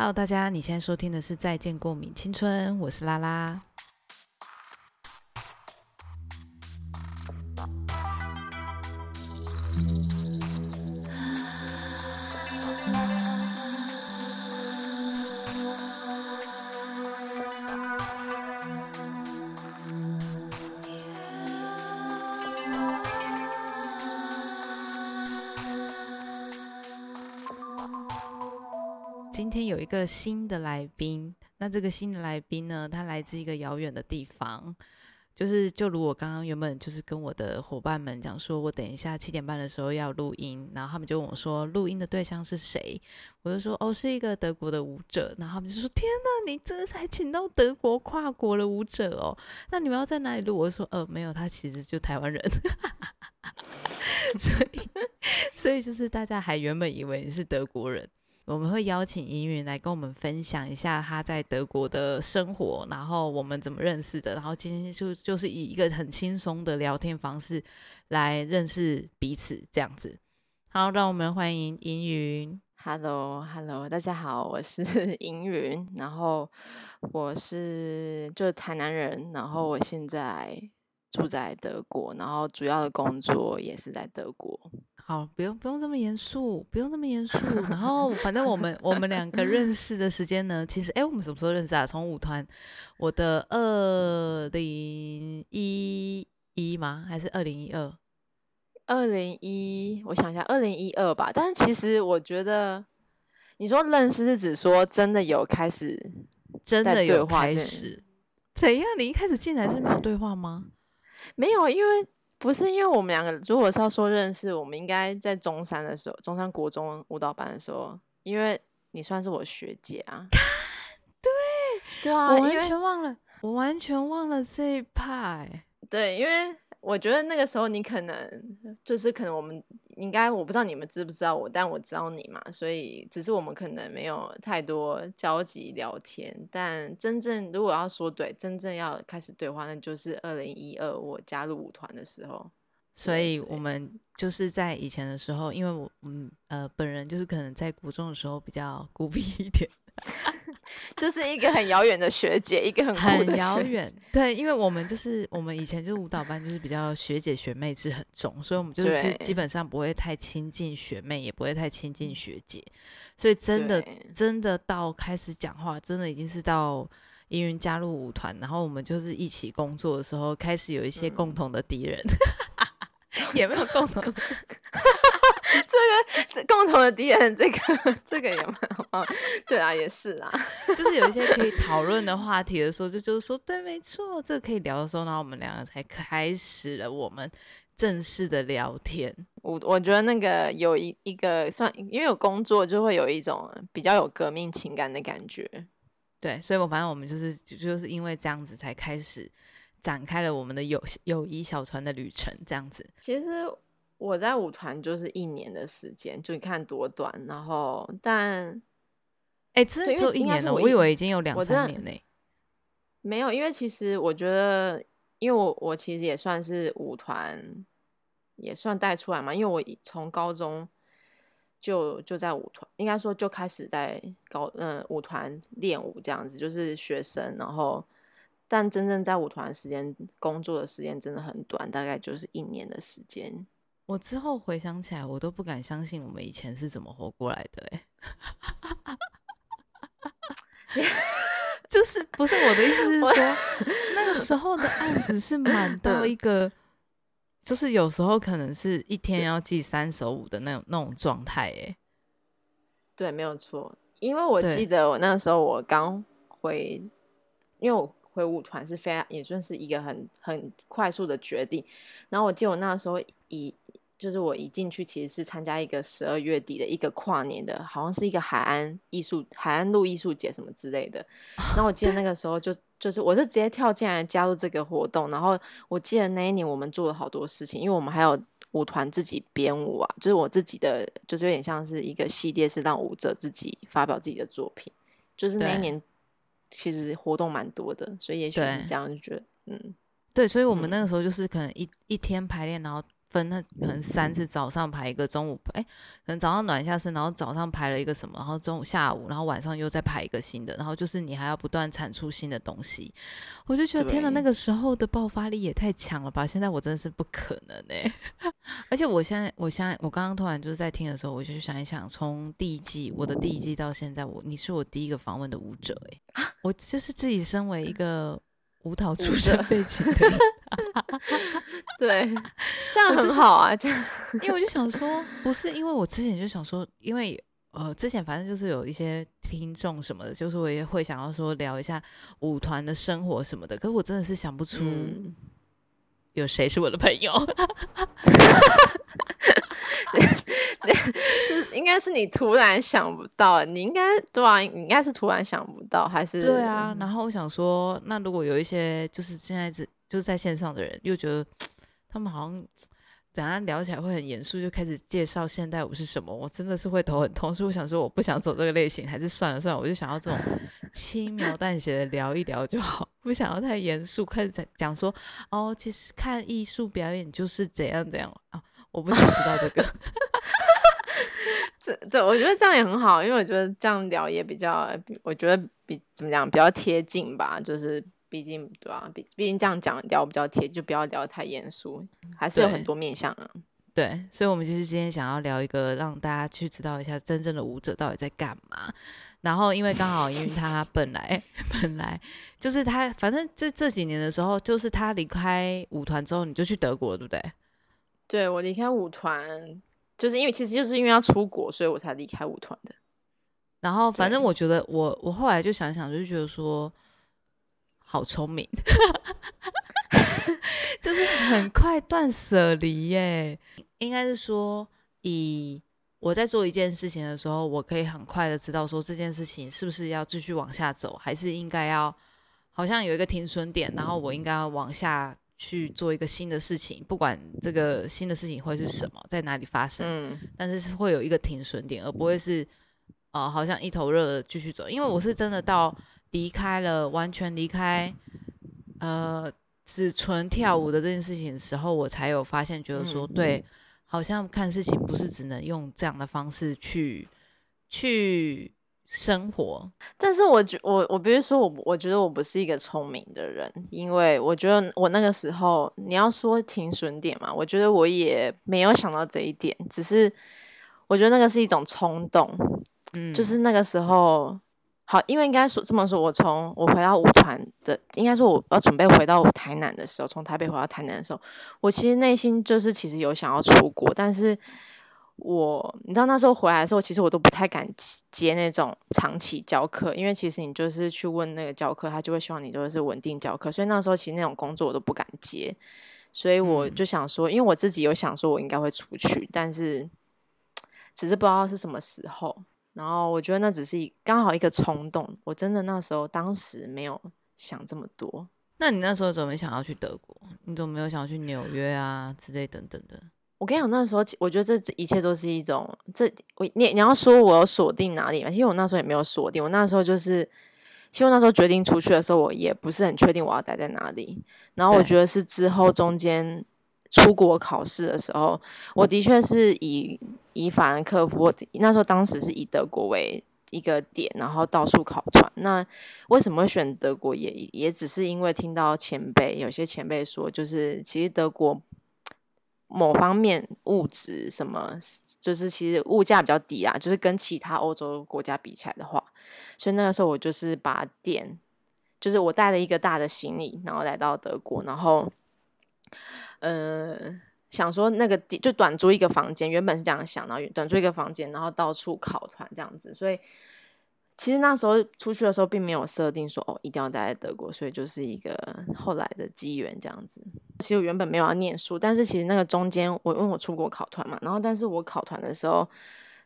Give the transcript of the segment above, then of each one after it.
Hello，大家，你现在收听的是《再见过敏青春》，我是拉拉。新的来宾，那这个新的来宾呢，他来自一个遥远的地方，就是就如我刚刚原本就是跟我的伙伴们讲说，我等一下七点半的时候要录音，然后他们就问我说，录音的对象是谁？我就说，哦，是一个德国的舞者，然后他们就说，天哪，你这才请到德国跨国的舞者哦，那你们要在哪里录？我说，呃，没有，他其实就台湾人，所以，所以就是大家还原本以为你是德国人。我们会邀请银云来跟我们分享一下他在德国的生活，然后我们怎么认识的，然后今天就就是以一个很轻松的聊天方式来认识彼此，这样子。好，让我们欢迎银云。Hello，Hello，大家好，我是 银云，然后我是就是台南人，然后我现在住在德国，然后主要的工作也是在德国。好，不用不用这么严肃，不用这么严肃。然后，反正我们我们两个认识的时间呢，其实，哎，我们什么时候认识啊？从舞团，我的二零一一吗？还是二零一二？二零一，我想一下，二零一二吧。但是其实我觉得，你说认识是指说真的有开始，真的有开始？怎样？你一开始进来是没有对话吗？没有，因为。不是因为我们两个，如果是要说认识，我们应该在中山的时候，中山国中舞蹈班的时候，因为你算是我学姐啊。对对啊，我完全忘了，我完全忘了这一派。对，因为我觉得那个时候你可能就是可能我们应该我不知道你们知不知道我，但我知道你嘛，所以只是我们可能没有太多交集聊天。但真正如果要说对，真正要开始对话，那就是二零一二我加入舞团的时候。所以我们就是在以前的时候，因为我嗯呃本人就是可能在国中的时候比较孤僻一点。就是一个很遥远的学姐，一个很很遥远。对，因为我们就是我们以前就是舞蹈班，就是比较学姐学妹制很重，所以我们就是基本上不会太亲近学妹，也不会太亲近学姐。所以真的真的到开始讲话，真的已经是到因为加入舞团，然后我们就是一起工作的时候，开始有一些共同的敌人，也没有共同。这个这共同的敌人，这个 这个也蛮好。对啊，也是啊，就是有一些可以讨论的话题的时候，就就是说，对，没错，这个可以聊的时候，然后我们两个才开始了我们正式的聊天。我我觉得那个有一一个算，因为有工作，就会有一种比较有革命情感的感觉。对，所以我反正我们就是就是因为这样子才开始展开了我们的友友谊小船的旅程，这样子。其实。我在舞团就是一年的时间，就你看多短。然后，但，哎，真的只有一年呢？我以为已经有两三年呢。没有，因为其实我觉得，因为我我其实也算是舞团，也算带出来嘛。因为我从高中就就在舞团，应该说就开始在高嗯舞团练舞这样子，就是学生。然后，但真正在舞团时间工作的时间真的很短，大概就是一年的时间。我之后回想起来，我都不敢相信我们以前是怎么活过来的哎，就是不是我的意思是说，那个时候的案子是满到一个，就是有时候可能是一天要记三首舞的那种那种状态哎。对，没有错，因为我记得我那时候我刚回，因为我回舞团是非常也算是一个很很快速的决定，然后我记得我那时候以。就是我一进去，其实是参加一个十二月底的一个跨年的，好像是一个海岸艺术、海岸路艺术节什么之类的。然后我记得那个时候就就是我是直接跳进来加入这个活动。然后我记得那一年我们做了好多事情，因为我们还有舞团自己编舞啊，就是我自己的，就是有点像是一个系列，是让舞者自己发表自己的作品。就是那一年其实活动蛮多的，所以也许是这样就觉得嗯，对，所以我们那个时候就是可能一一天排练，然后。分那可能三次，早上排一个，中午哎，可能早上暖一下身，然后早上排了一个什么，然后中午下午，然后晚上又再排一个新的，然后就是你还要不断产出新的东西，我就觉得天哪，那个时候的爆发力也太强了吧！现在我真的是不可能哎，而且我现在，我现在，我刚刚突然就是在听的时候，我就想一想，从第一季我的第一季到现在，我你是我第一个访问的舞者哎，我就是自己身为一个。舞蹈出身背 景的，对，这样很好啊。这样，因为我就想说，不是因为我之前就想说，因为呃，之前反正就是有一些听众什么的，就是我也会想要说聊一下舞团的生活什么的。可是我真的是想不出有谁是我的朋友。是，应该是你突然想不到，你应该对啊，你应该是突然想不到，还是对啊？然后我想说，那如果有一些就是现在是就是在线上的人，又觉得 他们好像怎样聊起来会很严肃，就开始介绍现代舞是什么，我真的是会头很痛。所以我想说，我不想走这个类型，还是算了算了，我就想要这种 轻描淡写的聊一聊就好，不想要太严肃，开始讲讲说哦，其实看艺术表演就是怎样怎样啊。我不想知道这个，这对我觉得这样也很好，因为我觉得这样聊也比较，我觉得比怎么讲比较贴近吧，就是毕竟对啊？毕毕竟这样讲聊比较贴，就不要聊太严肃，还是有很多面向啊。对，所以，我们就是今天想要聊一个，让大家去知道一下真正的舞者到底在干嘛。然后，因为刚好，因为他本来 本来就是他，反正这这几年的时候，就是他离开舞团之后，你就去德国，对不对？对我离开舞团，就是因为其实就是因为要出国，所以我才离开舞团的。然后，反正我觉得我我后来就想想，就觉得说好聪明，就是很快断舍离耶。应该是说，以我在做一件事情的时候，我可以很快的知道说这件事情是不是要继续往下走，还是应该要好像有一个停损点，然后我应该要往下。去做一个新的事情，不管这个新的事情会是什么，在哪里发生，嗯，但是是会有一个停损点，而不会是，呃，好像一头热的继续走。因为我是真的到离开了，完全离开，呃，只纯跳舞的这件事情的时候，我才有发现，觉得说，对，好像看事情不是只能用这样的方式去，去。生活，但是我觉我我比如说我我觉得我不是一个聪明的人，因为我觉得我那个时候你要说停损点嘛，我觉得我也没有想到这一点，只是我觉得那个是一种冲动，嗯，就是那个时候好，因为应该说这么说，我从我回到舞团的，应该说我要准备回到台南的时候，从台北回到台南的时候，我其实内心就是其实有想要出国，但是。我，你知道那时候回来的时候，其实我都不太敢接那种长期教课，因为其实你就是去问那个教课，他就会希望你都是稳定教课，所以那时候其实那种工作我都不敢接，所以我就想说，因为我自己有想说我应该会出去，但是只是不知道是什么时候，然后我觉得那只是刚好一个冲动，我真的那时候当时没有想这么多。那你那时候怎么想要去德国？你怎么没有想要去纽约啊之类等等的？我跟你讲，那时候我觉得这一切都是一种，这我你你要说我有锁定哪里嘛？其实我那时候也没有锁定，我那时候就是，其实那时候决定出去的时候，我也不是很确定我要待在哪里。然后我觉得是之后中间出国考试的时候，我的确是以以法兰克福，那时候当时是以德国为一个点，然后到处考团。那为什么会选德国？也也只是因为听到前辈有些前辈说，就是其实德国。某方面物质什么，就是其实物价比较低啊，就是跟其他欧洲国家比起来的话，所以那个时候我就是把点，就是我带了一个大的行李，然后来到德国，然后，呃，想说那个就短租一个房间，原本是这样想，然后短租一个房间，然后到处考团这样子，所以。其实那时候出去的时候，并没有设定说哦一定要待在德国，所以就是一个后来的机缘这样子。其实我原本没有要念书，但是其实那个中间，我因为我出国考团嘛，然后但是我考团的时候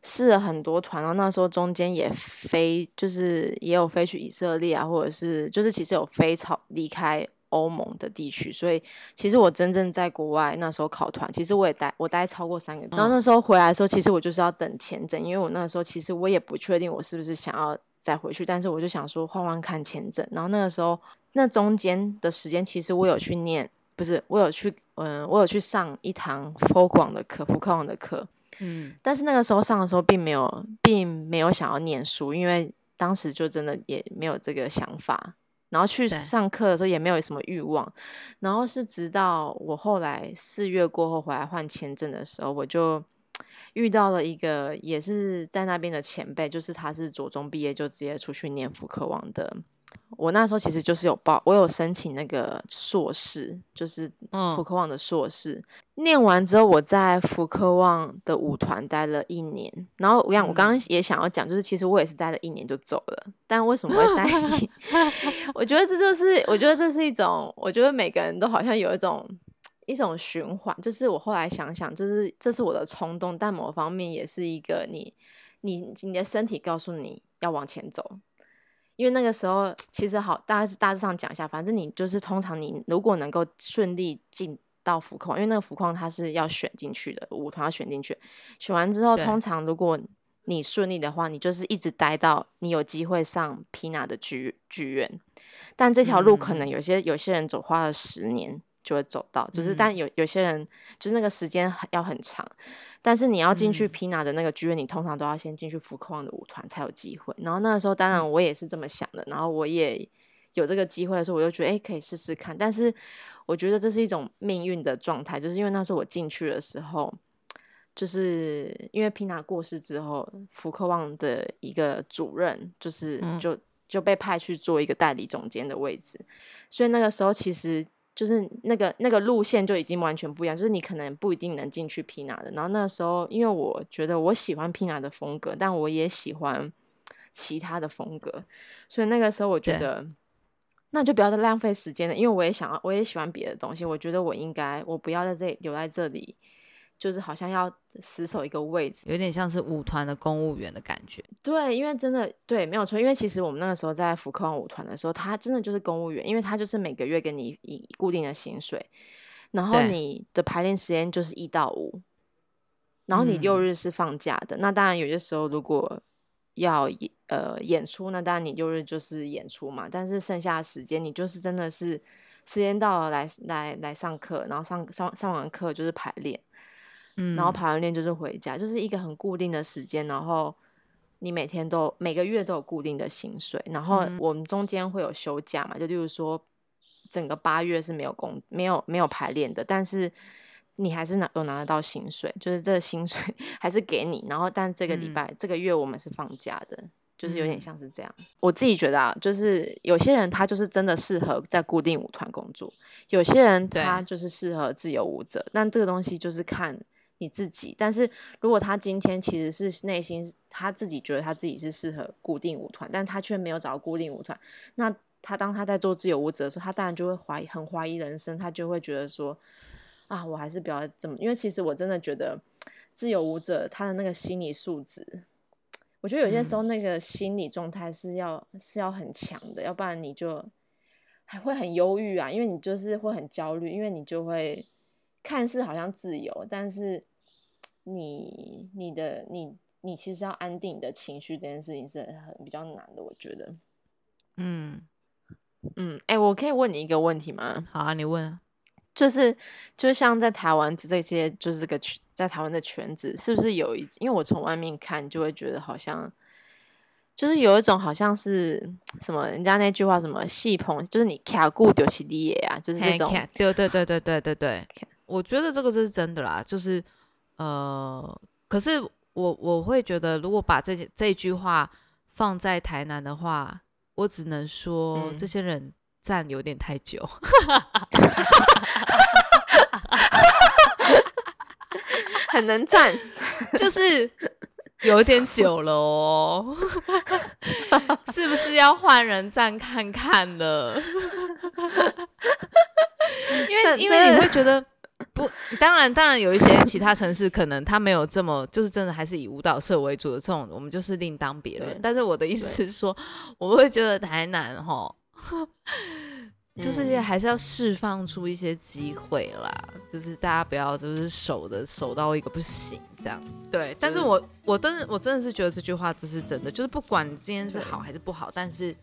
试了很多团，然后那时候中间也飞，就是也有飞去以色列啊，或者是就是其实有飞超离开欧盟的地区，所以其实我真正在国外那时候考团，其实我也待我待超过三个月。然后那时候回来的时候，其实我就是要等签证，因为我那时候其实我也不确定我是不是想要。再回去，但是我就想说换换看签证。然后那个时候，那中间的时间，其实我有去念不是我有去，嗯，我有去上一堂福广的课，福克网的课，嗯，但是那个时候上的时候并没有，并没有想要念书，因为当时就真的也没有这个想法。然后去上课的时候也没有什么欲望，然后是直到我后来四月过后回来换签证的时候，我就遇到了一个也是在那边的前辈，就是他是左中毕业就直接出去念福克王的。我那时候其实就是有报，我有申请那个硕士，就是福科旺的硕士。念完之后，我在福科旺的舞团待了一年。然后我讲，我刚刚也想要讲，就是其实我也是待了一年就走了。但为什么会待一？我觉得这就是，我觉得这是一种，我觉得每个人都好像有一种一种循环。就是我后来想想，就是这是我的冲动，但某方面也是一个你，你你的身体告诉你要往前走。因为那个时候其实好，大概是大致上讲一下，反正你就是通常你如果能够顺利进到浮矿，因为那个浮矿它是要选进去的，舞团要选进去，选完之后，通常如果你顺利的话，你就是一直待到你有机会上 Pina 的剧剧院，但这条路可能有些有些人走花了十年就会走到，就是但有有些人就是那个时间要很长。但是你要进去 Pina 的那个剧院，你通常都要先进去福克旺的舞团才有机会。然后那个时候，当然我也是这么想的。然后我也有这个机会的时候，我就觉得哎，可以试试看。但是我觉得这是一种命运的状态，就是因为那时候我进去的时候，就是因为 Pina 过世之后，福克旺的一个主任就是就就被派去做一个代理总监的位置，所以那个时候其实。就是那个那个路线就已经完全不一样，就是你可能不一定能进去 Pina 的。然后那时候，因为我觉得我喜欢 Pina 的风格，但我也喜欢其他的风格，所以那个时候我觉得，那就不要再浪费时间了，因为我也想要，我也喜欢别的东西。我觉得我应该，我不要在这里留在这里。就是好像要死守一个位置，有点像是舞团的公务员的感觉。对，因为真的对，没有错。因为其实我们那个时候在福克旺舞团的时候，他真的就是公务员，因为他就是每个月给你以固定的薪水，然后你的排练时间就是一到五，然后你六日是放假的。那当然有些时候如果要呃演出，那当然你六日就是演出嘛。但是剩下的时间，你就是真的是时间到了来来来上课，然后上上上完课就是排练。然后排完练就是回家，就是一个很固定的时间。然后你每天都每个月都有固定的薪水。然后我们中间会有休假嘛？就例如说，整个八月是没有工、没有没有排练的，但是你还是拿有拿得到薪水，就是这个薪水 还是给你。然后但这个礼拜、这个月我们是放假的，就是有点像是这样。我自己觉得啊，就是有些人他就是真的适合在固定舞团工作，有些人他就是适合自由舞者。但这个东西就是看。你自己，但是如果他今天其实是内心他自己觉得他自己是适合固定舞团，但他却没有找到固定舞团，那他当他在做自由舞者的时候，他当然就会怀疑，很怀疑人生，他就会觉得说，啊，我还是不要这么，因为其实我真的觉得自由舞者他的那个心理素质，我觉得有些时候那个心理状态是要是要很强的，要不然你就还会很忧郁啊，因为你就是会很焦虑，因为你就会看似好像自由，但是。你你的你你其实要安定你的情绪这件事情是很比较难的，我觉得。嗯嗯，哎，我可以问你一个问题吗？好啊，你问。就是就像在台湾这些，就是这个圈，在台湾的圈子，是不是有一？因为我从外面看，就会觉得好像，就是有一种好像是什么，人家那句话什么“戏棚”，就是你卡固丢起地啊，就是这种。对对对对对对对，我觉得这个是真的啦，就是。呃，可是我我会觉得，如果把这这句话放在台南的话，我只能说这些人站有点太久，很能站，就是有点久了哦，是不是要换人站看看了？因为因为你会觉得。不，当然，当然有一些其他城市可能它没有这么，就是真的还是以舞蹈社为主的这种，我们就是另当别论。但是我的意思是说，我会觉得台南哈，就是还是要释放出一些机会啦，就是大家不要就是守的守到一个不行这样。对，但是我我真的我真的是觉得这句话这是真的，就是不管今天是好还是不好，但是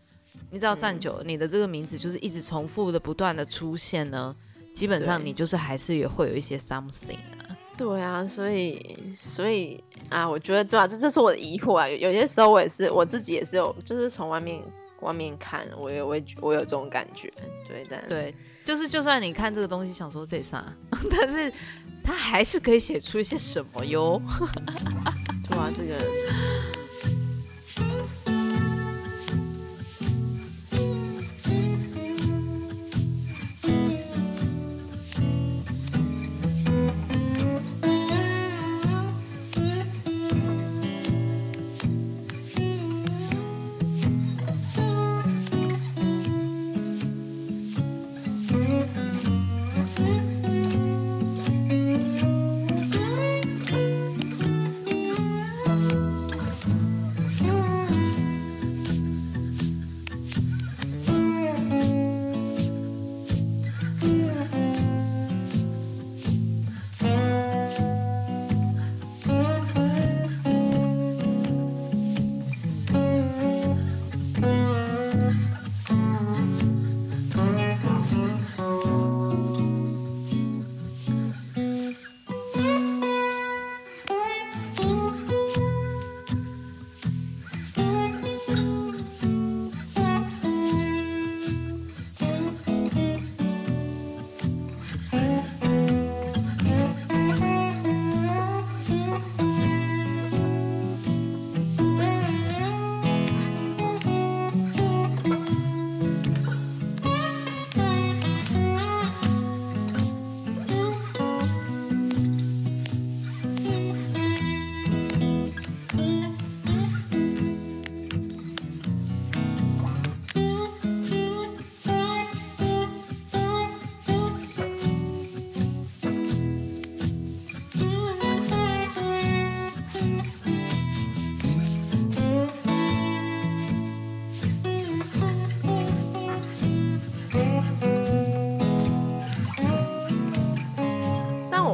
你只要站久了，你的这个名字就是一直重复的不断的出现呢。基本上你就是还是也会有一些 something 啊。对啊，所以所以啊，我觉得对啊，这就是我的疑惑啊。有有些时候我也是我自己也是有，就是从外面外面看，我也会我有这种感觉。对，但对，就是就算你看这个东西想说这啥，但是他还是可以写出一些什么哟。对啊，这个。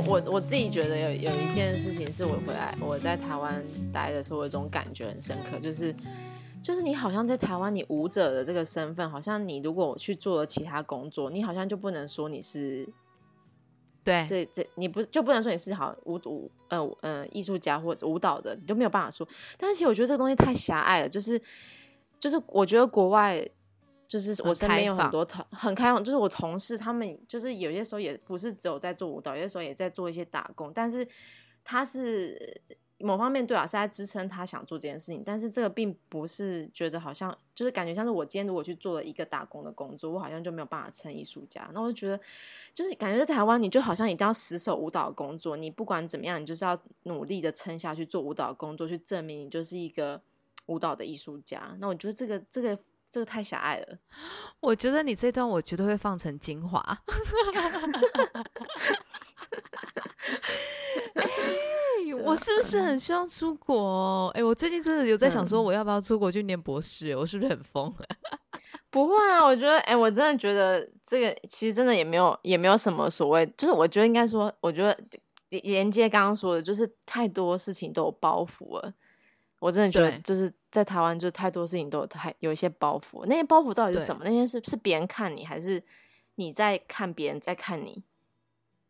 我我自己觉得有有一件事情是我回来我在台湾待的时候，有一种感觉很深刻，就是就是你好像在台湾，你舞者的这个身份，好像你如果我去做了其他工作，你好像就不能说你是对这这你不就不能说你是好舞舞呃呃艺术家或者舞蹈的，你都没有办法说。但是其实我觉得这个东西太狭隘了，就是就是我觉得国外。就是我身边有很多同很开放，就是我同事他们就是有些时候也不是只有在做舞蹈，有些时候也在做一些打工。但是他是某方面对啊是在支撑他想做这件事情，但是这个并不是觉得好像就是感觉像是我今天如果去做了一个打工的工作，我好像就没有办法成艺术家。那我就觉得就是感觉在台湾，你就好像一定要死守舞蹈工作，你不管怎么样，你就是要努力的撑下去做舞蹈工作，去证明你就是一个舞蹈的艺术家。那我觉得这个这个。这个太狭隘了，我觉得你这段我绝对会放成精华。我是不是很需要出国？哎，我最近真的有在想说，我要不要出国去念博士？我是不是很疯？不会啊，我觉得，哎，我真的觉得这个其实真的也没有，也没有什么所谓。就是我觉得应该说，我觉得连接刚刚说的，就是太多事情都有包袱了。我真的觉得，就是在台湾，就太多事情都有太有一些包袱。那些包袱到底是什么？那些是是别人看你，还是你在看别人在看你？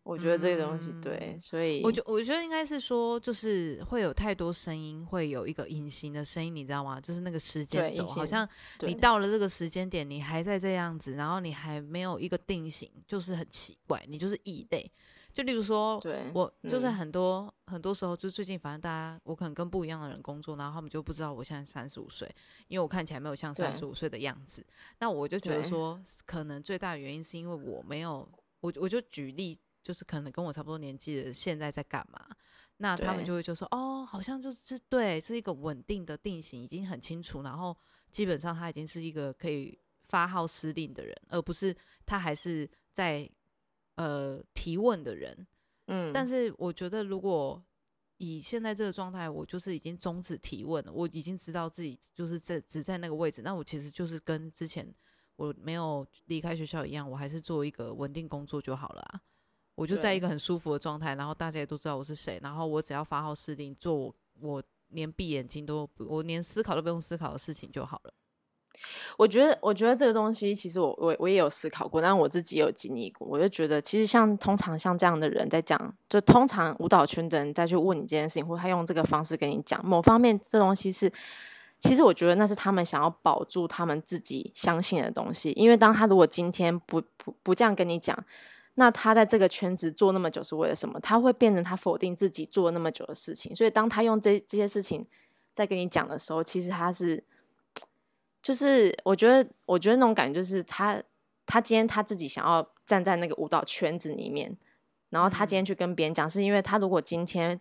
我觉得这个东西对，所以我觉我觉得应该是说，就是会有太多声音，会有一个隐形的声音，你知道吗？就是那个时间轴，好像你到了这个时间点，你还在这样子，然后你还没有一个定型，就是很奇怪，你就是异类。就例如说，我就是很多很多时候，就最近反正大家，我可能跟不一样的人工作，然后他们就不知道我现在三十五岁，因为我看起来没有像三十五岁的样子。那我就觉得说，可能最大的原因是因为我没有，我我就举例，就是可能跟我差不多年纪的现在在干嘛，那他们就会就说，哦，好像就是对，是一个稳定的定型，已经很清楚，然后基本上他已经是一个可以发号施令的人，而不是他还是在。呃，提问的人，嗯，但是我觉得，如果以现在这个状态，我就是已经终止提问了，我已经知道自己就是在只在那个位置，那我其实就是跟之前我没有离开学校一样，我还是做一个稳定工作就好了啊。我就在一个很舒服的状态，然后大家也都知道我是谁，然后我只要发号施令，做我我连闭眼睛都我连思考都不用思考的事情就好了。我觉得，我觉得这个东西，其实我我我也有思考过，但我自己有经历过，我就觉得，其实像通常像这样的人在讲，就通常舞蹈圈的人再去问你这件事情，或他用这个方式跟你讲，某方面这东西是，其实我觉得那是他们想要保住他们自己相信的东西，因为当他如果今天不不不这样跟你讲，那他在这个圈子做那么久是为了什么？他会变成他否定自己做那么久的事情，所以当他用这这些事情在跟你讲的时候，其实他是。就是我觉得，我觉得那种感觉就是他，他今天他自己想要站在那个舞蹈圈子里面，然后他今天去跟别人讲，是因为他如果今天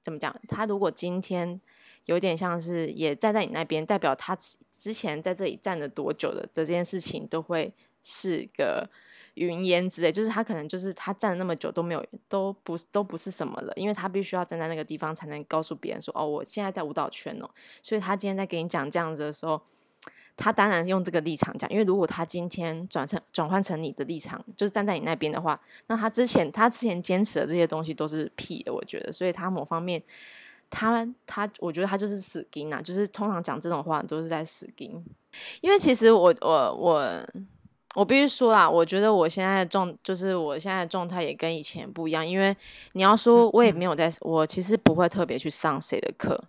怎么讲，他如果今天有点像是也站在你那边，代表他之前在这里站了多久的这件事情都会是个云烟之类，就是他可能就是他站了那么久都没有，都不都不是什么了，因为他必须要站在那个地方才能告诉别人说，哦，我现在在舞蹈圈哦，所以他今天在给你讲这样子的时候。他当然用这个立场讲，因为如果他今天转成转换成你的立场，就是站在你那边的话，那他之前他之前坚持的这些东西都是屁的，我觉得。所以他某方面，他他，我觉得他就是死金啊，就是通常讲这种话都是在死金。因为其实我我我我必须说啦，我觉得我现在的状就是我现在的状态也跟以前不一样，因为你要说我也没有在，我其实不会特别去上谁的课。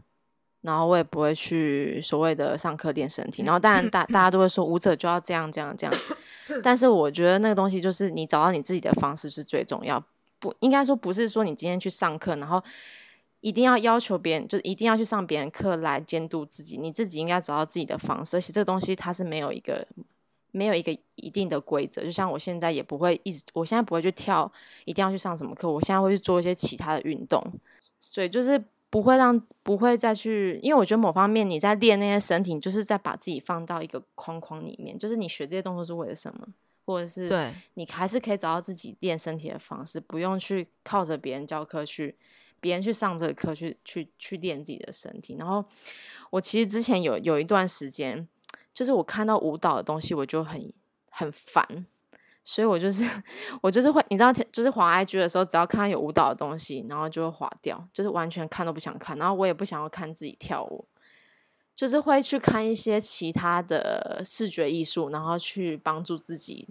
然后我也不会去所谓的上课练身体，然后当然 大大家都会说舞者就要这样这样这样，但是我觉得那个东西就是你找到你自己的方式是最重要，不应该说不是说你今天去上课，然后一定要要求别人，就一定要去上别人课来监督自己，你自己应该找到自己的方式，而且这个东西它是没有一个没有一个一定的规则，就像我现在也不会一直，我现在不会去跳，一定要去上什么课，我现在会去做一些其他的运动，所以就是。不会让不会再去，因为我觉得某方面你在练那些身体，就是在把自己放到一个框框里面，就是你学这些动作是为了什么，或者是对你还是可以找到自己练身体的方式，不用去靠着别人教课去，别人去上这个课去去去练自己的身体。然后我其实之前有有一段时间，就是我看到舞蹈的东西，我就很很烦。所以我就是 我就是会，你知道，就是滑 IG 的时候，只要看到有舞蹈的东西，然后就会滑掉，就是完全看都不想看。然后我也不想要看自己跳舞，就是会去看一些其他的视觉艺术，然后去帮助自己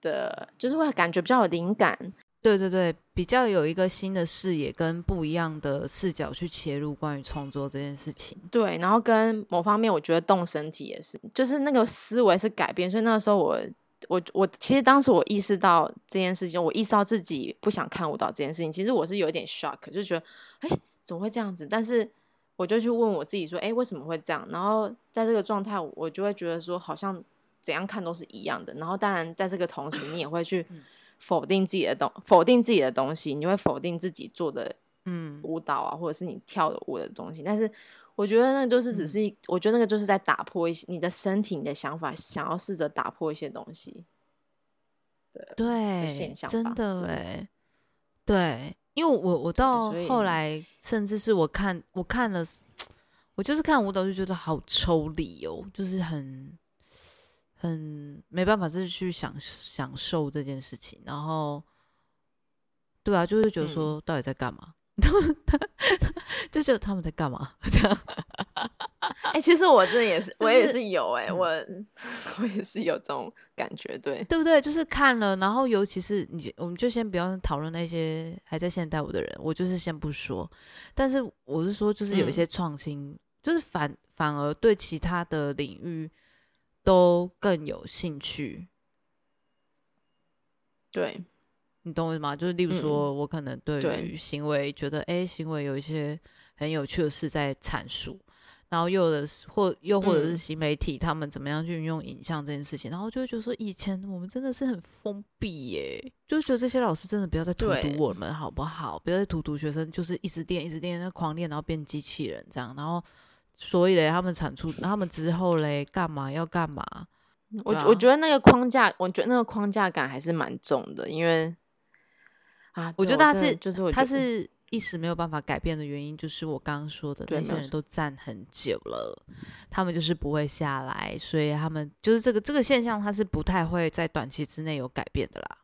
的，就是会感觉比较有灵感。对对对，比较有一个新的视野跟不一样的视角去切入关于创作这件事情。对，然后跟某方面，我觉得动身体也是，就是那个思维是改变。所以那个时候我。我我其实当时我意识到这件事情，我意识到自己不想看舞蹈这件事情，其实我是有一点 shock，就觉得，哎，怎么会这样子？但是我就去问我自己说，哎，为什么会这样？然后在这个状态，我就会觉得说，好像怎样看都是一样的。然后当然在这个同时，你也会去否定自己的东，否定自己的东西，你会否定自己做的嗯舞蹈啊，或者是你跳的舞的东西，但是。我觉得那就是只是，我觉得那个就是在打破一些你的身体、你的想法，想要试着打破一些东西。对，现象真的哎，对，因为我我到后来，甚至是我看我看了，我就是看舞蹈就觉得好抽离哦，就是很很没办法，就是去享享受这件事情。然后，对啊，就是觉得说到底在干嘛？他们他就觉得他们在干嘛？这样？哎，其实我这也是，我也是有哎，我我也是有这种感觉，对对不对？就是看了，然后尤其是你，我们就先不要讨论那些还在现代舞的人，我就是先不说。但是我是说，就是有一些创新，就是反反而对其他的领域都更有兴趣。对。你懂我意思吗？就是例如说，我可能对于行为觉得，哎，行为有一些很有趣的事在阐述，然后又的或又或者是新媒体他们怎么样去运用影像这件事情，然后就会觉得说，以前我们真的是很封闭耶，就觉得这些老师真的不要再荼毒我们好不好？不要再荼毒学生，就是一直练一直练，那狂练，然后变机器人这样，然后所以嘞，他们产出，他们之后嘞，干嘛要干嘛？我我觉得那个框架，我觉得那个框架感还是蛮重的，因为。啊，我觉得他是，就是他是一时没有办法改变的原因，就是我刚刚说的那些人都站很久了，他们就是不会下来，所以他们就是这个这个现象，他是不太会在短期之内有改变的啦。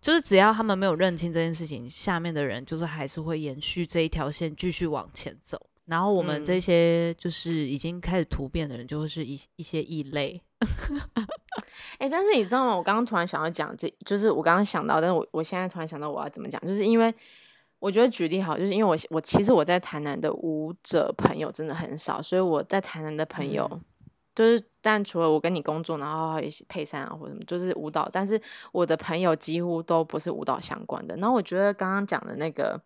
就是只要他们没有认清这件事情，下面的人就是还是会延续这一条线继续往前走。然后我们这些就是已经开始突变的人，就会是一一些异类。哎，但是你知道吗？我刚刚突然想要讲，这就是我刚刚想到，但是我我现在突然想到我要怎么讲，就是因为我觉得举例好，就是因为我我其实我在台南的舞者朋友真的很少，所以我在台南的朋友就是，但除了我跟你工作，然后一些配衫啊或者什么，就是舞蹈，但是我的朋友几乎都不是舞蹈相关的。然后我觉得刚刚讲的那个。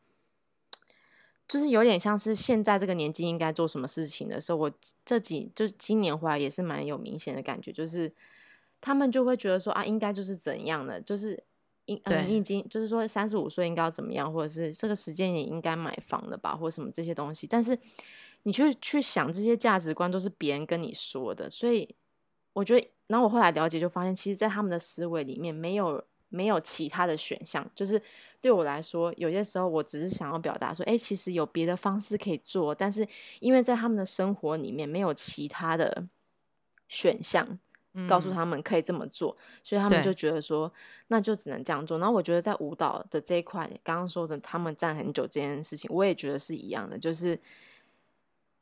就是有点像是现在这个年纪应该做什么事情的时候，我这几就今年回来也是蛮有明显的感觉，就是他们就会觉得说啊，应该就是怎样的，就是应嗯，已经就是说三十五岁应该要怎么样，或者是这个时间也应该买房了吧，或什么这些东西。但是你去去想这些价值观都是别人跟你说的，所以我觉得，然后我后来了解就发现，其实，在他们的思维里面没有。没有其他的选项，就是对我来说，有些时候我只是想要表达说，哎，其实有别的方式可以做，但是因为在他们的生活里面没有其他的选项，告诉他们可以这么做，所以他们就觉得说，那就只能这样做。然后我觉得在舞蹈的这一块，刚刚说的他们站很久这件事情，我也觉得是一样的，就是。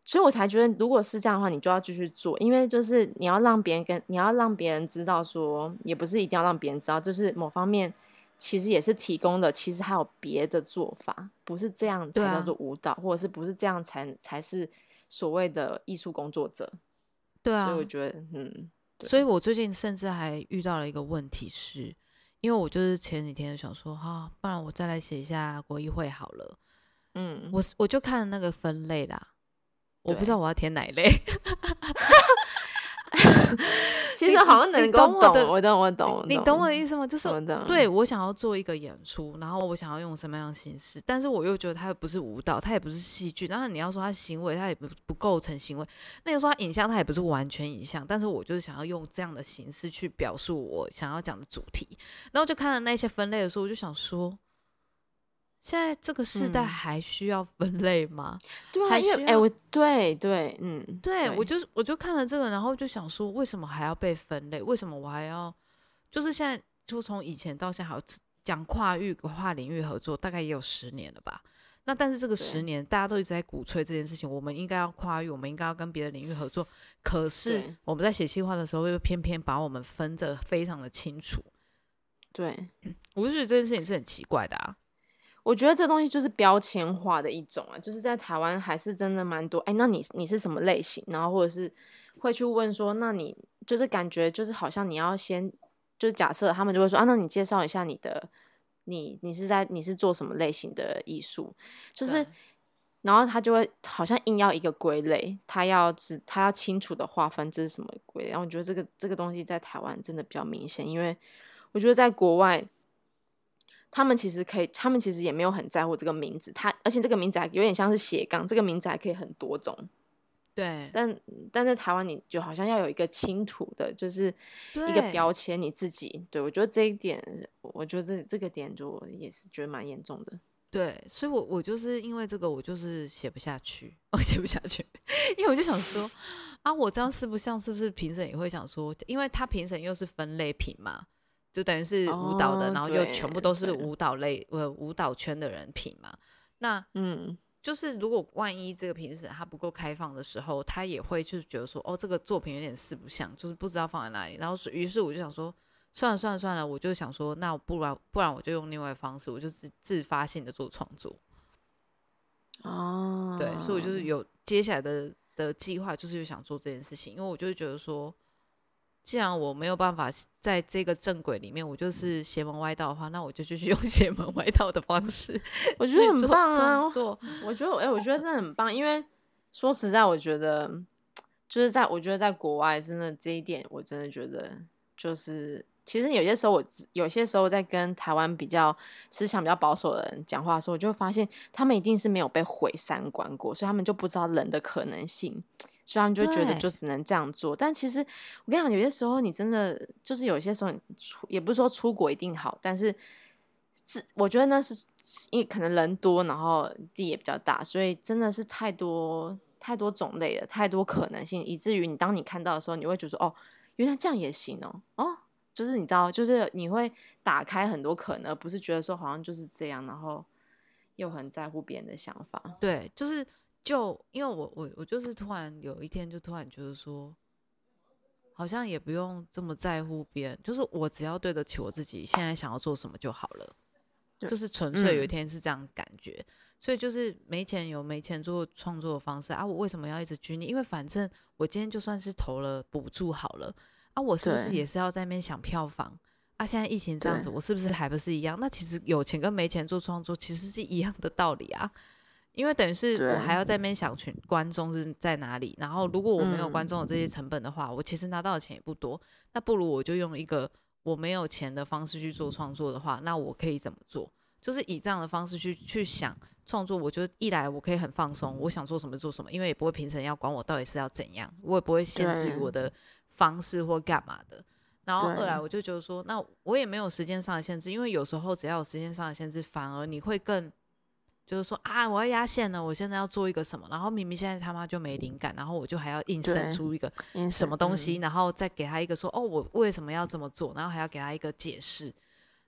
所以我才觉得，如果是这样的话，你就要继续做，因为就是你要让别人跟你要让别人知道，说也不是一定要让别人知道，就是某方面其实也是提供的，其实还有别的做法，不是这样才叫做舞蹈，或者是不是这样才才是所谓的艺术工作者？对啊，所以我觉得，嗯，所以我最近甚至还遇到了一个问题，是因为我就是前几天想说，哈，不然我再来写一下国艺会好了，嗯，我我就看那个分类啦。我不知道我要填哪一类，其实好像能够懂，我懂，我懂，你懂我的意思吗？就是对我想要做一个演出，然后我想要用什么样的形式，但是我又觉得它不是舞蹈，它也不是戏剧，然后你要说它行为，它也不不构成行为，那个说它影像，它也不是完全影像，但是我就是想要用这样的形式去表述我想要讲的主题，然后就看了那些分类的时候，我就想说。现在这个时代还需要分类吗？对啊，因为哎，我对对，嗯，对我就是我就看了这个，然后就想说，为什么还要被分类？为什么我还要？就是现在，就从以前到现在，好讲跨域跨领域合作，大概也有十年了吧。那但是这个十年，大家都一直在鼓吹这件事情，我们应该要跨域，我们应该要跟别的领域合作。可是我们在写计划的时候，又偏偏把我们分得非常的清楚。对，我就觉得这件事情是很奇怪的啊。我觉得这东西就是标签化的一种啊，就是在台湾还是真的蛮多。哎，那你你是什么类型？然后或者是会去问说，那你就是感觉就是好像你要先就是假设他们就会说啊，那你介绍一下你的你你是在你是做什么类型的艺术？就是然后他就会好像硬要一个归类，他要只他要清楚的划分这是什么归类。然后我觉得这个这个东西在台湾真的比较明显，因为我觉得在国外。他们其实可以，他们其实也没有很在乎这个名字，他而且这个名字还有点像是斜杠，这个名字还可以很多种。对，但但在台湾，你就好像要有一个清楚的，就是一个标签，你自己。对我觉得这一点，我觉得这这个点就也是觉得蛮严重的。对，所以我我就是因为这个，我就是写不下去，我写不下去，因为我就想说，啊，我这样是不像是不是评审也会想说，因为他评审又是分类品嘛。就等于是舞蹈的，然后就全部都是舞蹈类呃舞蹈圈的人品嘛。那嗯，就是如果万一这个评审他不够开放的时候，他也会就觉得说，哦，这个作品有点四不像，就是不知道放在哪里。然后于是我就想说，算了算了算了，我就想说，那不然不然我就用另外方式，我就自自发性的做创作。哦，对，所以我就是有接下来的的计划，就是想做这件事情，因为我就觉得说。既然我没有办法在这个正轨里面，我就是邪门歪道的话，那我就继续用 邪门歪道的方式。我觉得很棒啊！做，我觉得，哎，我觉得真的很棒。因为说实在，我觉得就是在我觉得在国外，真的这一点，我真的觉得就是，其实有些时候，我有些时候在跟台湾比较思想比较保守的人讲话的时候，我就会发现他们一定是没有被毁三观过，所以他们就不知道人的可能性。所以他们就觉得就只能这样做，但其实我跟你讲，有些时候你真的就是有些时候你出也不是说出国一定好，但是是我觉得那是因为可能人多，然后地也比较大，所以真的是太多太多种类了，太多可能性，以至于你当你看到的时候，你会觉得哦，原来这样也行哦，哦，就是你知道，就是你会打开很多可能，不是觉得说好像就是这样，然后又很在乎别人的想法，对，就是。就因为我我我就是突然有一天就突然觉得说，好像也不用这么在乎别人，就是我只要对得起我自己，现在想要做什么就好了，就是纯粹有一天是这样感觉。所以就是没钱有没钱做创作的方式啊！我为什么要一直拘泥？因为反正我今天就算是投了补助好了啊，我是不是也是要在那边想票房啊？现在疫情这样子，我是不是还不是一样？那其实有钱跟没钱做创作其实是一样的道理啊！因为等于是我还要在那边想群观众是在哪里，然后如果我没有观众的这些成本的话，我其实拿到的钱也不多。那不如我就用一个我没有钱的方式去做创作的话，那我可以怎么做？就是以这样的方式去去想。创作，我觉得一来我可以很放松，我想做什么做什么，因为也不会评审要管我到底是要怎样，我也不会限制于我的方式或干嘛的。然后二来我就觉得说，那我也没有时间上的限制，因为有时候只要有时间上的限制，反而你会更就是说啊，我要压线了，我现在要做一个什么，然后明明现在他妈就没灵感，然后我就还要硬生出一个什么东西，然后再给他一个说哦，我为什么要这么做，然后还要给他一个解释。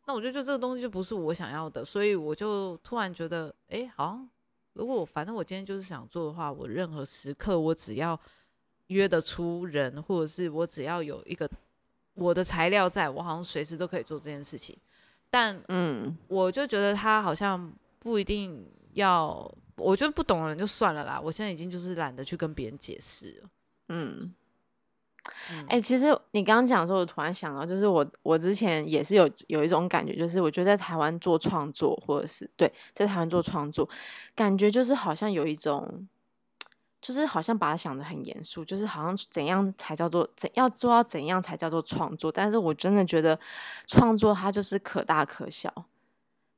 那我就觉得这个东西就不是我想要的，所以我就突然觉得，哎，好像如果反正我今天就是想做的话，我任何时刻我只要约得出人，或者是我只要有一个我的材料在，我好像随时都可以做这件事情。但嗯，我就觉得他好像不一定要，我觉得不懂的人就算了啦。我现在已经就是懒得去跟别人解释了，嗯。哎，其实你刚刚讲的时候，我突然想到，就是我我之前也是有有一种感觉，就是我觉得在台湾做创作，或者是对在台湾做创作，感觉就是好像有一种，就是好像把它想的很严肃，就是好像怎样才叫做怎要做到怎样才叫做创作。但是我真的觉得创作它就是可大可小。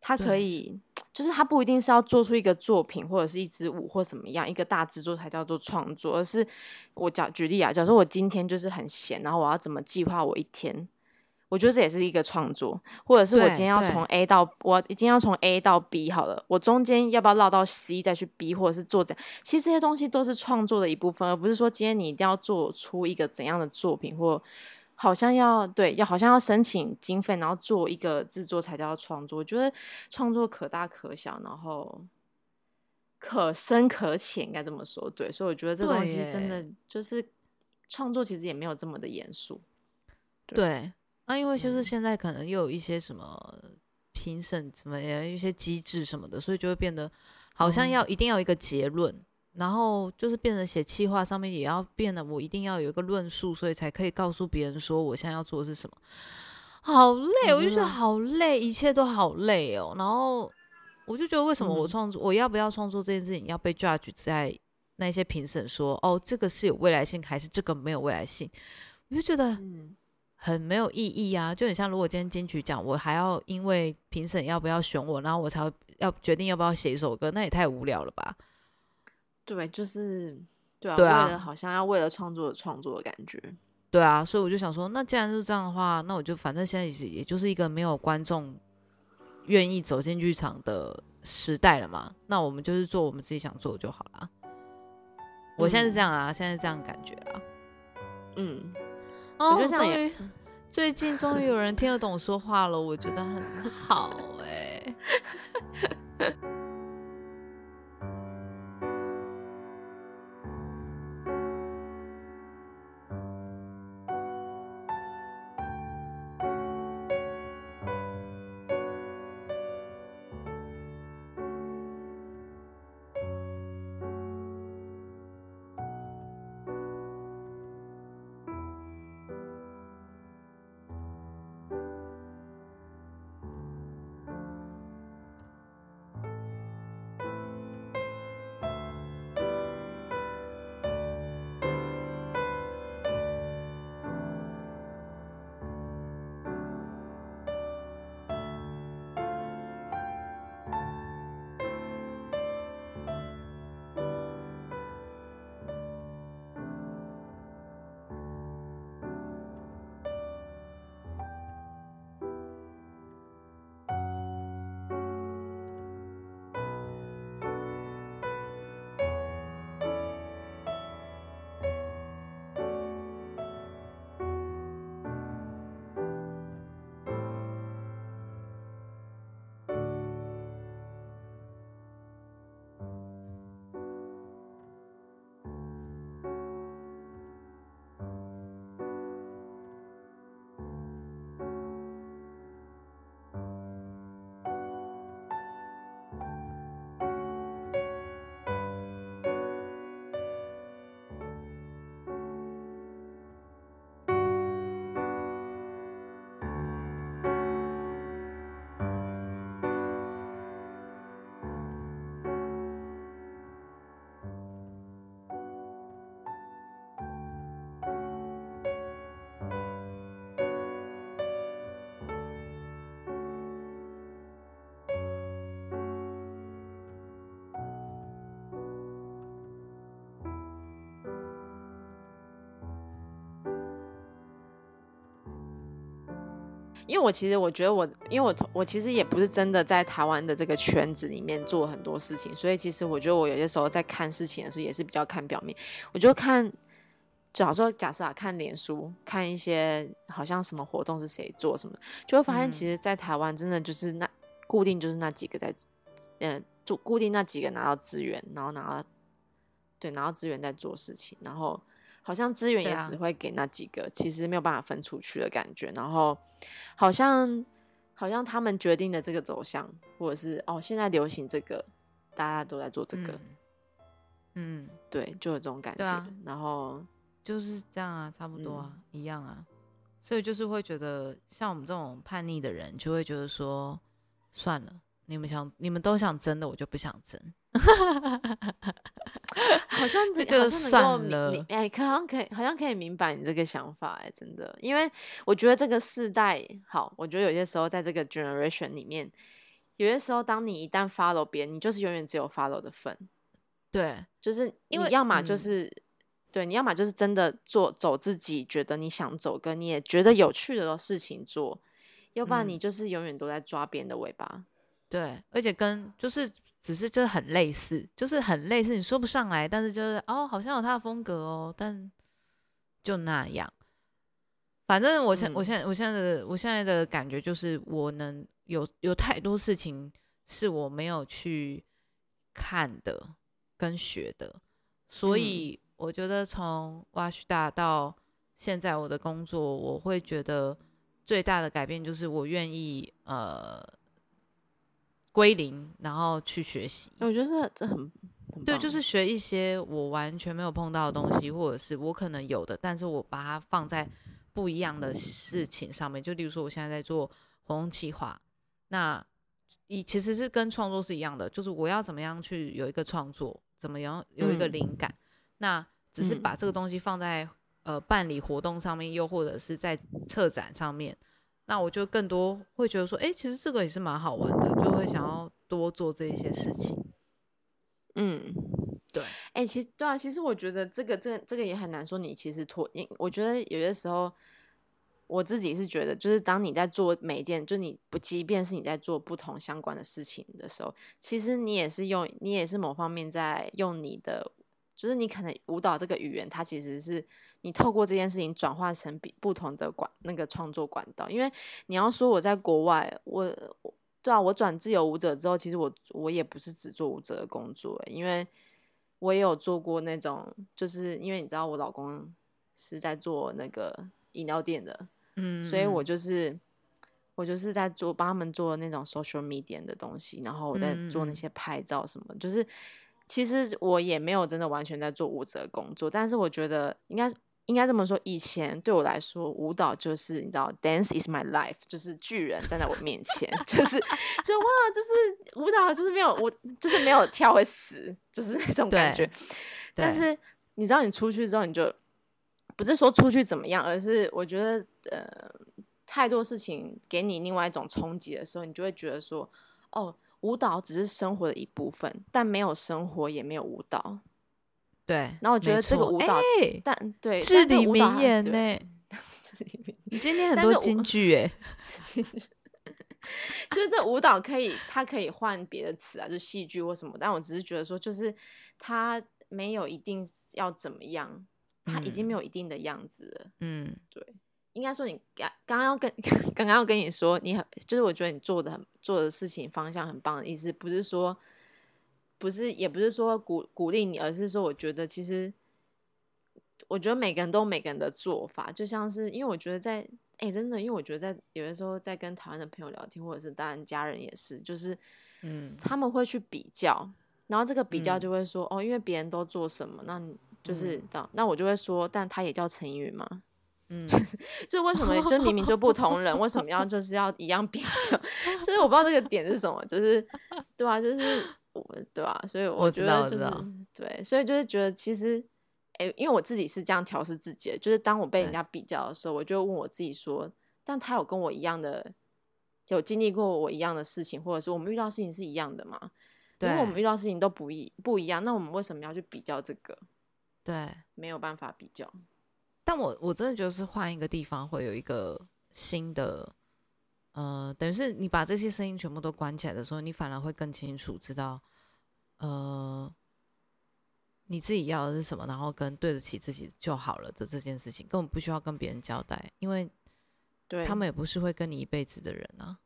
他可以，就是他不一定是要做出一个作品或者是一支舞或怎么样，一个大制作才叫做创作，而是我讲举例啊，假如说我今天就是很闲，然后我要怎么计划我一天，我觉得这也是一个创作，或者是我今天要从 A 到我已经要从 A 到 B 好了，我中间要不要绕到 C 再去 B，或者是做怎，其实这些东西都是创作的一部分，而不是说今天你一定要做出一个怎样的作品或。好像要对，要好像要申请经费，然后做一个制作才叫创作。我觉得创作可大可小，然后可深可浅，应该这么说。对，所以我觉得这东西真的就是创作，其实也没有这么的严肃。对，那因为就是现在可能又有一些什么评审什么一些机制什么的，所以就会变得好像要一定要一个结论。然后就是变成写气话上面也要变得，我一定要有一个论述，所以才可以告诉别人说我现在要做的是什么。好累，我就觉得好累，一切都好累哦。然后我就觉得为什么我创作，我要不要创作这件事情要被 judge 在那些评审说哦，这个是有未来性还是这个没有未来性？我就觉得很没有意义啊。就很像如果今天金曲奖，我还要因为评审要不要选我，然后我才要决定要不要写一首歌，那也太无聊了吧。对，就是对啊，为了好像要为了创作创作的感觉。对啊，所以我就想说，那既然是这样的话，那我就反正现在也是，也就是一个没有观众愿意走进剧场的时代了嘛。那我们就是做我们自己想做就好了。我现在是这样啊，现在这样感觉啊。嗯，哦，终于最近终于有人听得懂说话了，我觉得很好哎。因为我其实我觉得我，因为我我其实也不是真的在台湾的这个圈子里面做很多事情，所以其实我觉得我有些时候在看事情的时候也是比较看表面，我就看，就好说假设啊，看脸书，看一些好像什么活动是谁做什么，就会发现其实，在台湾真的就是那固定就是那几个在，嗯，就固定那几个拿到资源，然后拿到，对，拿到资源在做事情，然后。好像资源也只会给那几个，其实没有办法分出去的感觉。然后，好像好像他们决定的这个走向，或者是哦，现在流行这个，大家都在做这个。嗯，对，就有这种感觉。然后就是这样啊，差不多啊，一样啊。所以就是会觉得，像我们这种叛逆的人，就会觉得说，算了，你们想，你们都想争的，我就不想争。好像这就算了，哎，可好像可以，好像可以明白你这个想法，哎，真的，因为我觉得这个世代，好，我觉得有些时候在这个 generation 里面，有些时候当你一旦 follow 别人，你就是永远只有 follow 的份，对，就是因为要么就是，对，你要么就是真的做走自己觉得你想走，跟你也觉得有趣的事情做，要不然你就是永远都在抓别人的尾巴。对，而且跟就是只是就是很类似，就是很类似，你说不上来，但是就是哦，好像有他的风格哦，但就那样。反正我现我现在我现在的我现在的感觉就是，我能有有太多事情是我没有去看的跟学的，所以我觉得从挖须大到现在我的工作，我会觉得最大的改变就是我愿意呃。归零，然后去学习。我觉得这这很对，就是学一些我完全没有碰到的东西，或者是我可能有的，但是我把它放在不一样的事情上面。就例如说，我现在在做活动企划，那以其实是跟创作是一样的，就是我要怎么样去有一个创作，怎么样有一个灵感，那只是把这个东西放在呃办理活动上面，又或者是在策展上面。那我就更多会觉得说，哎，其实这个也是蛮好玩的，就会想要多做这一些事情。嗯，对，哎，其实对啊，其实我觉得这个这这个也很难说。你其实脱，你我觉得有些时候，我自己是觉得，就是当你在做每一件，就你不，即便是你在做不同相关的事情的时候，其实你也是用，你也是某方面在用你的，就是你可能舞蹈这个语言，它其实是。你透过这件事情转化成比不同的管那个创作管道，因为你要说我在国外，我对啊，我转自由舞者之后，其实我我也不是只做舞者的工作，因为我也有做过那种，就是因为你知道我老公是在做那个饮料店的，嗯，所以我就是我就是在做帮他们做那种 social media 的东西，然后我在做那些拍照什么，就是其实我也没有真的完全在做舞者工作，但是我觉得应该。应该这么说，以前对我来说，舞蹈就是你知道，dance is my life，就是巨人站在我面前，就是，就哇，就是舞蹈就是没有我，就是没有跳会死，就是那种感觉。但是你知道，你出去之后，你就不是说出去怎么样，而是我觉得，呃，太多事情给你另外一种冲击的时候，你就会觉得说，哦，舞蹈只是生活的一部分，但没有生活也没有舞蹈。对，然后我觉得这个舞蹈，但对 至理名言呢。你今天很多金句哎，就是这舞蹈可以，它可以换别的词啊，就戏剧或什么。但我只是觉得说，就是它没有一定要怎么样，它已经没有一定的样子了。嗯，对，应该说你刚刚刚要跟 刚刚要跟你说，你很就是我觉得你做的很做的事情方向很棒的意思，不是说。不是，也不是说鼓鼓励你，而是说，我觉得其实，我觉得每个人都有每个人的做法，就像是，因为我觉得在，哎，真的，因为我觉得在有的时候在跟台湾的朋友聊天，或者是当然家人也是，就是，嗯，他们会去比较，然后这个比较就会说，哦，因为别人都做什么，那就是这样那我就会说，但他也叫陈宇吗？嗯，就为什么就明明就不同人，为什么要就是要一样比较？就是我不知道这个点是什么，就是对啊？就是。对吧？所以我觉得就是对，所以就是觉得其实，哎，因为我自己是这样调试自己的，就是当我被人家比较的时候，我就问我自己说：，但他有跟我一样的，有经历过我一样的事情，或者是我们遇到事情是一样的吗？如果我们遇到事情都不一不一样，那我们为什么要去比较这个？对，没有办法比较。但我我真的觉得是换一个地方会有一个新的呃，等于是你把这些声音全部都关起来的时候，你反而会更清楚知道，呃，你自己要的是什么，然后跟对得起自己就好了的这件事情，根本不需要跟别人交代，因为对他们也不是会跟你一辈子的人啊。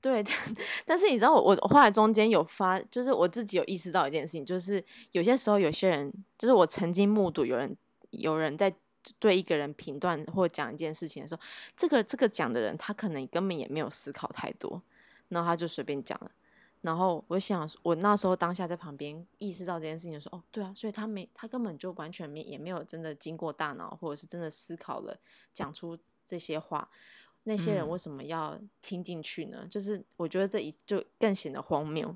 对，但是你知道我我后来中间有发，就是我自己有意识到一件事情，就是有些时候有些人，就是我曾经目睹有人有人在对一个人评断或讲一件事情的时候，这个这个讲的人他可能根本也没有思考太多，然后他就随便讲了，然后我想我那时候当下在旁边意识到这件事情的时候，哦，对啊，所以他没他根本就完全没也没有真的经过大脑，或者是真的思考了讲出这些话。那些人为什么要听进去呢？就是我觉得这一就更显得荒谬。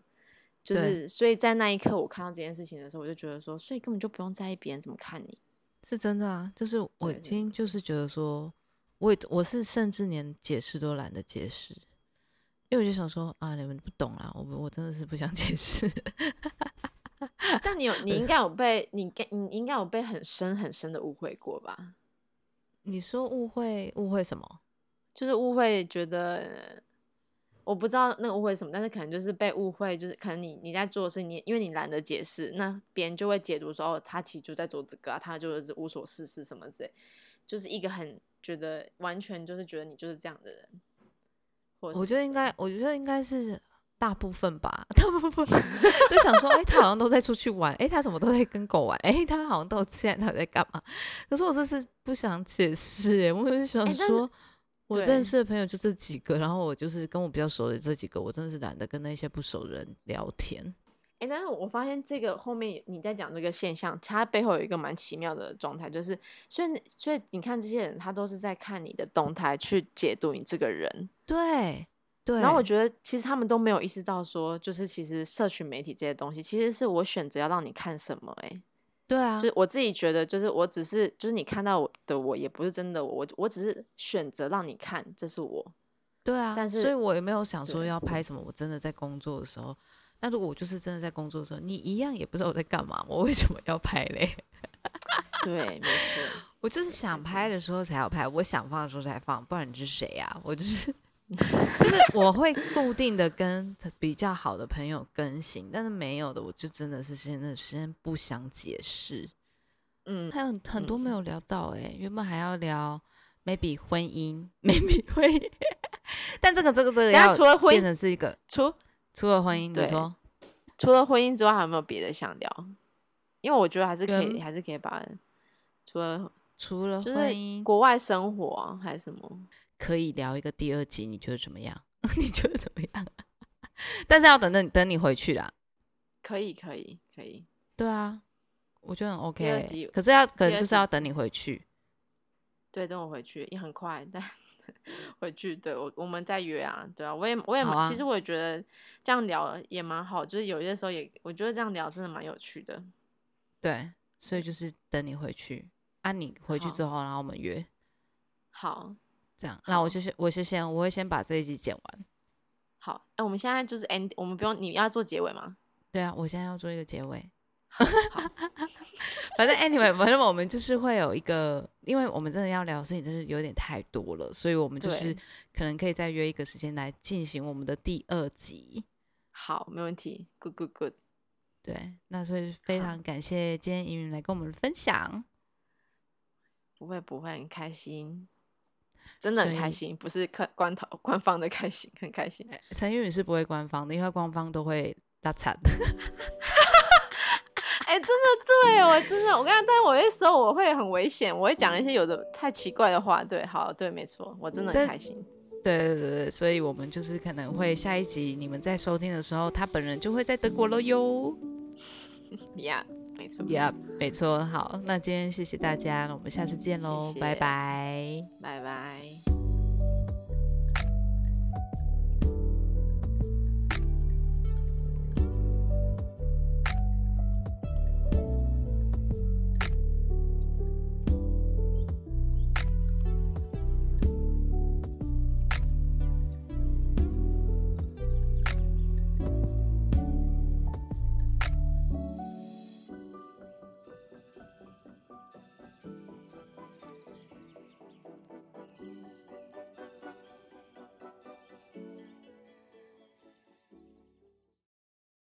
就是所以在那一刻，我看到这件事情的时候，我就觉得说，所以根本就不用在意别人怎么看你。是真的啊，就是我今天就是觉得说，我我是甚至连解释都懒得解释，因为我就想说啊，你们不懂啊，我我真的是不想 解释。但你有，你应该有被你你应该有被很深很深的误会过吧？你说误会误会什么？就是误会，觉得我不知道那个误会什么，但是可能就是被误会，就是可能你你在做的事，你因为你懒得解释，那别人就会解读说，哦，他其实就在做这个啊，他就是无所事事什么之类，就是一个很觉得完全就是觉得你就是这样的人。我觉得应该，我觉得应该是大部分吧，大部分 就想说，哎，他好像都在出去玩，哎，他怎么都在跟狗玩，哎，他好像都现在他在干嘛？可是我这是不想解释，哎，我就想说。我认识的朋友就这几个，然后我就是跟我比较熟的这几个，我真的是懒得跟那些不熟的人聊天。哎，但是我发现这个后面你在讲这个现象，它背后有一个蛮奇妙的状态，就是所以所以你看这些人，他都是在看你的动态去解读你这个人。对对。然后我觉得其实他们都没有意识到说，就是其实社群媒体这些东西，其实是我选择要让你看什么。哎。对啊，就是我自己觉得，就是我只是，就是你看到我的我，也不是真的我，我我只是选择让你看，这是我。对啊，但是所以我也没有想说要拍什么。我真的在工作的时候，那如果我就是真的在工作的时候，你一样也不知道我在干嘛，我为什么要拍嘞？对，没错，我就是想拍的时候才要拍，我想放的时候才放，不然你是谁呀？我就是。就是我会固定的跟比较好的朋友更新，但是没有的，我就真的是现在时间不想解释。嗯，还有很多没有聊到哎，原本还要聊 maybe 婚姻，maybe 婚姻，但这个这个这个要除了婚变成是一个除除了婚姻，你说除了婚姻之外，还有没有别的想聊？因为我觉得还是可以，还是可以把除了除了婚姻，国外生活还是什么？可以聊一个第二集，你觉得怎么样？你觉得怎么样？但是要等等等你回去啦。可以，可以，可以。对啊，我觉得很 OK。可是要可能就是要等你回去。对，等我回去也很快，但 回去对我我们再约啊。对啊，我也我也其实我也觉得这样聊也蛮好，就是有些时候也我觉得这样聊真的蛮有趣的。对，所以就是等你回去，啊，你回去之后，然后我们约。好。这样，那我就先，我就先，我会先把这一集剪完。好，哎，我们现在就是 end，我们不用，你要做结尾吗？对啊，我现在要做一个结尾。反正 anyway，反正我们就是会有一个，因为我们真的要聊的事情就是有点太多了，所以我们就是可能可以再约一个时间来进行我们的第二集。好，没问题，good good good。对，那所以非常感谢今天莹云来跟我们分享。不会不会，很开心。真的很开心，不是官官头官方的开心，很开心。陈玉宇是不会官方的，因为官方都会拉惨的。哎，真的对我真的，我刚刚，但是我会说我会很危险，我会讲一些有的太奇怪的话。对，好，对，没错，我真的很开心。对对对对，所以我们就是可能会下一集你们在收听的时候，他本人就会在德国了哟。Yeah。没错，Yeah，没错。好，那今天谢谢大家，那我们下次见喽，拜拜，拜拜。